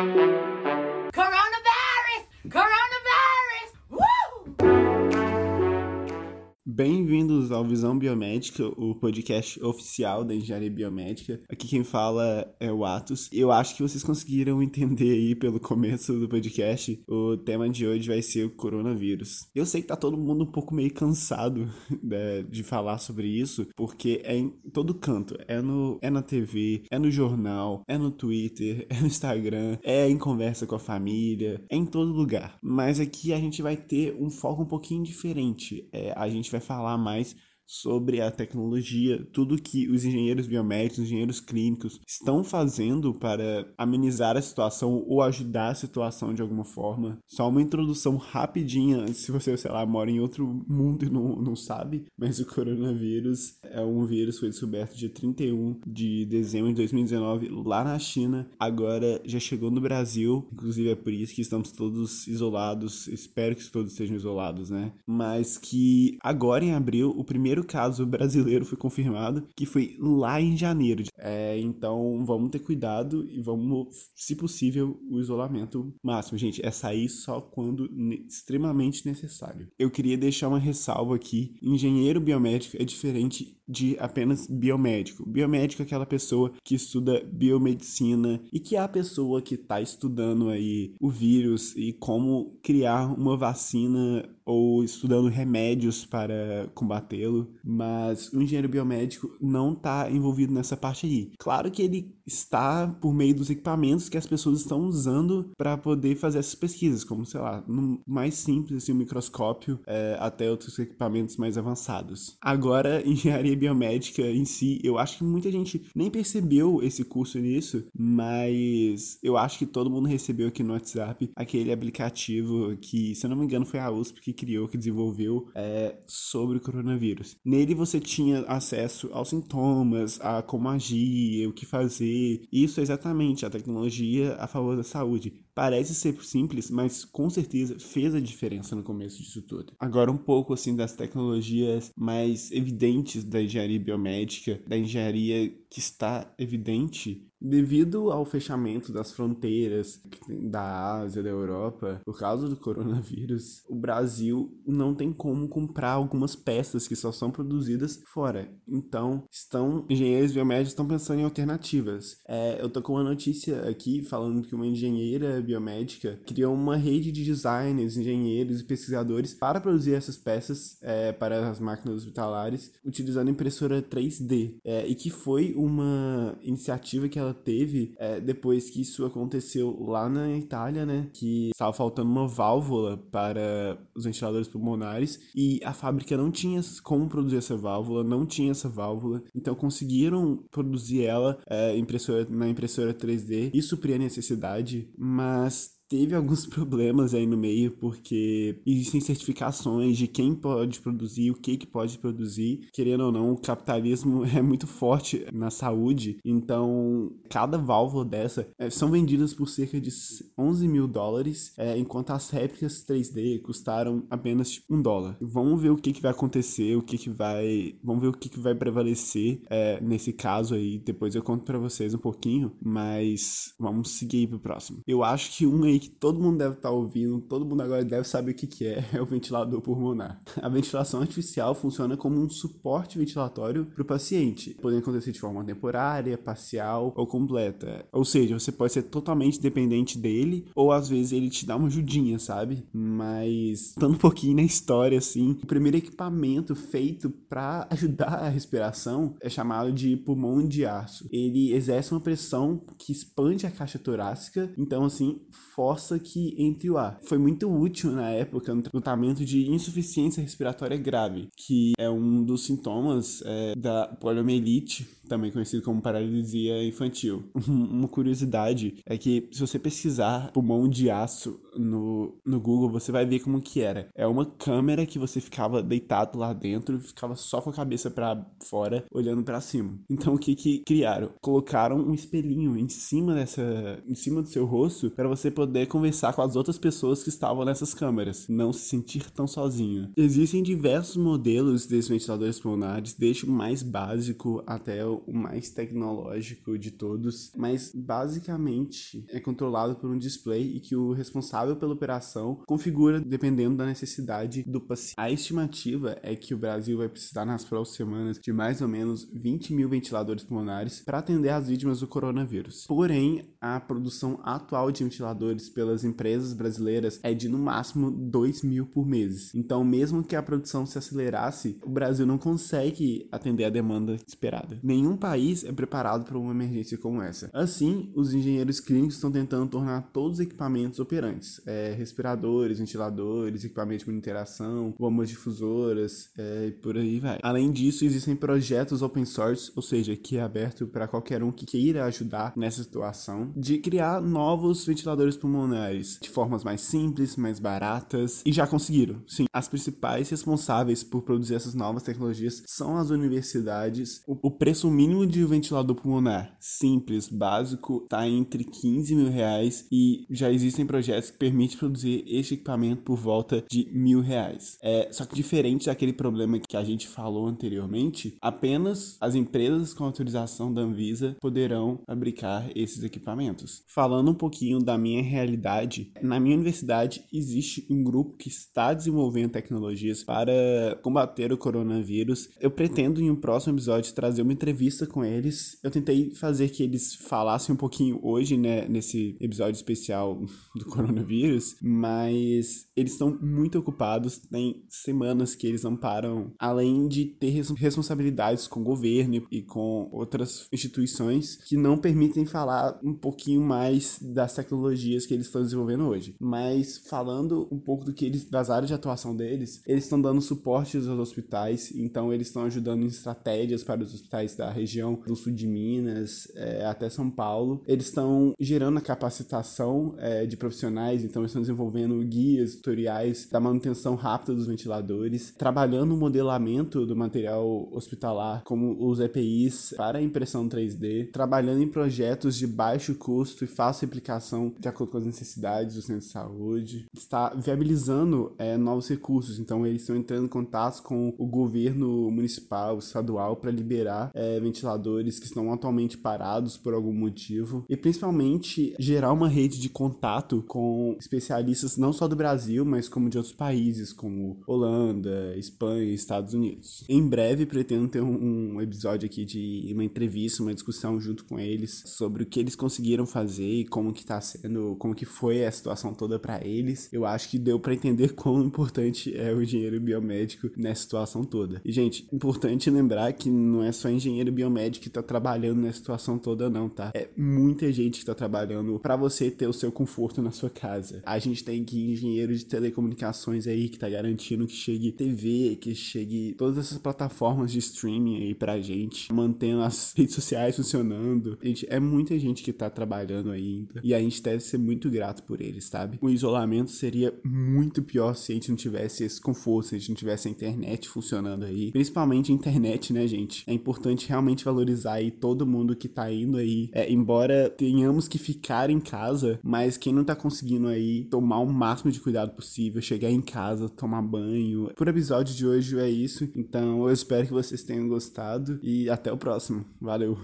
Thank you. Bem-vindos ao Visão Biomédica, o podcast oficial da engenharia biomédica. Aqui quem fala é o Atos. Eu acho que vocês conseguiram entender aí pelo começo do podcast. O tema de hoje vai ser o coronavírus. Eu sei que tá todo mundo um pouco meio cansado né, de falar sobre isso, porque é em todo canto. É, no, é na TV, é no jornal, é no Twitter, é no Instagram, é em conversa com a família, é em todo lugar. Mas aqui a gente vai ter um foco um pouquinho diferente. É, a gente vai falar mais sobre a tecnologia, tudo que os engenheiros biomédicos, engenheiros clínicos estão fazendo para amenizar a situação ou ajudar a situação de alguma forma. Só uma introdução rapidinha, se você, sei lá, mora em outro mundo e não, não sabe, mas o coronavírus é um vírus que foi descoberto dia 31 de dezembro de 2019 lá na China, agora já chegou no Brasil, inclusive é por isso que estamos todos isolados, espero que todos estejam isolados, né? Mas que agora em abril o primeiro caso brasileiro foi confirmado, que foi lá em janeiro. É, então vamos ter cuidado e vamos, se possível, o isolamento máximo. Gente, é sair só quando extremamente necessário. Eu queria deixar uma ressalva aqui: engenheiro biomédico é diferente de apenas biomédico. Biomédico é aquela pessoa que estuda biomedicina e que é a pessoa que está estudando aí o vírus e como criar uma vacina ou estudando remédios para combatê-lo, mas o engenheiro biomédico não está envolvido nessa parte aí. Claro que ele está por meio dos equipamentos que as pessoas estão usando para poder fazer essas pesquisas, como sei lá, no mais simples assim, o microscópio, é, até outros equipamentos mais avançados. Agora, engenharia biomédica em si, eu acho que muita gente nem percebeu esse curso nisso, mas eu acho que todo mundo recebeu aqui no WhatsApp aquele aplicativo que, se eu não me engano, foi a USP que criou, que desenvolveu é, sobre o coronavírus. Nele você tinha acesso aos sintomas, a como agir, o que fazer. Isso é exatamente a tecnologia a favor da saúde. Parece ser simples, mas com certeza fez a diferença no começo disso tudo. Agora um pouco assim das tecnologias mais evidentes da engenharia biomédica, da engenharia que está evidente devido ao fechamento das fronteiras da Ásia, da Europa, por causa do coronavírus, o Brasil não tem como comprar algumas peças que só são produzidas fora. Então, estão engenheiros biomédicos estão pensando em alternativas. É, eu tô com uma notícia aqui falando que uma engenheira biomédica criou uma rede de designers, engenheiros e pesquisadores para produzir essas peças é, para as máquinas hospitalares utilizando impressora 3D é, e que foi uma iniciativa que ela teve é, depois que isso aconteceu lá na Itália, né? Que estava faltando uma válvula para os ventiladores pulmonares e a fábrica não tinha como produzir essa válvula, não tinha essa válvula, então conseguiram produzir ela é, impressora, na impressora 3D e suprir a necessidade, mas Mas teve alguns problemas aí no meio, porque existem certificações de quem pode produzir, o que, que pode produzir. Querendo ou não, o capitalismo é muito forte na saúde, então cada válvula dessa é, são vendidas por cerca de 11 mil dólares, é, enquanto as réplicas 3D custaram apenas um dólar. Vamos ver o que, que vai acontecer, o que, que vai. Vamos ver o que, que vai prevalecer é, nesse caso aí. Depois eu conto para vocês um pouquinho, mas vamos seguir aí pro próximo. Eu acho que um aí que todo mundo deve estar tá ouvindo, todo mundo agora deve saber o que, que é, é o ventilador pulmonar. A ventilação artificial funciona como um suporte ventilatório para o paciente, podendo acontecer de forma temporária, parcial ou completa. Ou seja, você pode ser totalmente dependente dele, ou às vezes ele te dá uma ajudinha, sabe? Mas, estando um pouquinho na história, assim, o primeiro equipamento feito para ajudar a respiração é chamado de pulmão de aço. Ele exerce uma pressão que expande a caixa torácica, então, assim, força que entre o ar. Foi muito útil na época no tratamento de insuficiência respiratória grave, que é um dos sintomas é, da poliomielite, também conhecido como paralisia infantil. Uma curiosidade é que se você pesquisar pulmão de aço no, no Google, você vai ver como que era. É uma câmera que você ficava deitado lá dentro ficava só com a cabeça para fora, olhando para cima. Então o que que criaram? Colocaram um espelhinho em cima dessa, em cima do seu rosto para você poder poder conversar com as outras pessoas que estavam nessas câmeras, não se sentir tão sozinho. Existem diversos modelos desses ventiladores pulmonares, desde o mais básico até o mais tecnológico de todos, mas basicamente é controlado por um display e que o responsável pela operação configura dependendo da necessidade do paciente. A estimativa é que o Brasil vai precisar nas próximas semanas de mais ou menos 20 mil ventiladores pulmonares para atender as vítimas do coronavírus. Porém, a produção atual de ventiladores pelas empresas brasileiras é de no máximo 2 mil por mês. Então, mesmo que a produção se acelerasse, o Brasil não consegue atender a demanda esperada. Nenhum país é preparado para uma emergência como essa. Assim, os engenheiros clínicos estão tentando tornar todos os equipamentos operantes: é, respiradores, ventiladores, equipamentos de monitoração, bombas difusoras é, e por aí vai. Além disso, existem projetos open source, ou seja, que é aberto para qualquer um que queira ajudar nessa situação, de criar novos ventiladores pulmonares de formas mais simples, mais baratas e já conseguiram. Sim, as principais responsáveis por produzir essas novas tecnologias são as universidades. O, o preço mínimo de um ventilador pulmonar simples, básico, está entre 15 mil reais e já existem projetos que permitem produzir este equipamento por volta de mil reais. É, só que diferente daquele problema que a gente falou anteriormente, apenas as empresas com autorização da Anvisa poderão fabricar esses equipamentos. Falando um pouquinho da minha realidade, na minha universidade existe um grupo que está desenvolvendo tecnologias para combater o coronavírus. Eu pretendo em um próximo episódio trazer uma entrevista com eles. Eu tentei fazer que eles falassem um pouquinho hoje, né, nesse episódio especial do coronavírus, mas eles estão muito ocupados, tem semanas que eles não param, além de ter responsabilidades com o governo e com outras instituições que não permitem falar um pouquinho mais das tecnologias que eles estão desenvolvendo hoje. Mas falando um pouco do que eles das áreas de atuação deles, eles estão dando suporte aos hospitais, então eles estão ajudando em estratégias para os hospitais da região do sul de Minas é, até São Paulo. Eles estão gerando a capacitação é, de profissionais, então eles estão desenvolvendo guias, tutoriais da manutenção rápida dos ventiladores, trabalhando o modelamento do material hospitalar, como os EPIs para impressão 3D, trabalhando em projetos de baixo custo e fácil aplicação de acordo com necessidades do centro de saúde, está viabilizando é, novos recursos, então eles estão entrando em contato com o governo municipal, estadual, para liberar é, ventiladores que estão atualmente parados por algum motivo e principalmente gerar uma rede de contato com especialistas não só do Brasil, mas como de outros países, como Holanda, Espanha e Estados Unidos. Em breve pretendo ter um, um episódio aqui de uma entrevista, uma discussão junto com eles sobre o que eles conseguiram fazer e como que tá sendo, como que foi a situação toda para eles. Eu acho que deu para entender quão importante é o engenheiro biomédico nessa situação toda. E gente, importante lembrar que não é só engenheiro biomédico que tá trabalhando nessa situação toda não, tá? É muita gente que tá trabalhando para você ter o seu conforto na sua casa. A gente tem que engenheiro de telecomunicações aí que tá garantindo que chegue TV, que chegue todas essas plataformas de streaming aí pra gente, mantendo as redes sociais funcionando. Gente, é muita gente que tá trabalhando ainda e a gente deve ser muito grato por eles, sabe? O isolamento seria muito pior se a gente não tivesse esse conforto, se a gente não tivesse a internet funcionando aí. Principalmente a internet, né, gente? É importante realmente valorizar aí todo mundo que tá indo aí. É, embora tenhamos que ficar em casa, mas quem não tá conseguindo aí tomar o máximo de cuidado possível, chegar em casa, tomar banho. Por episódio de hoje é isso. Então eu espero que vocês tenham gostado e até o próximo. Valeu!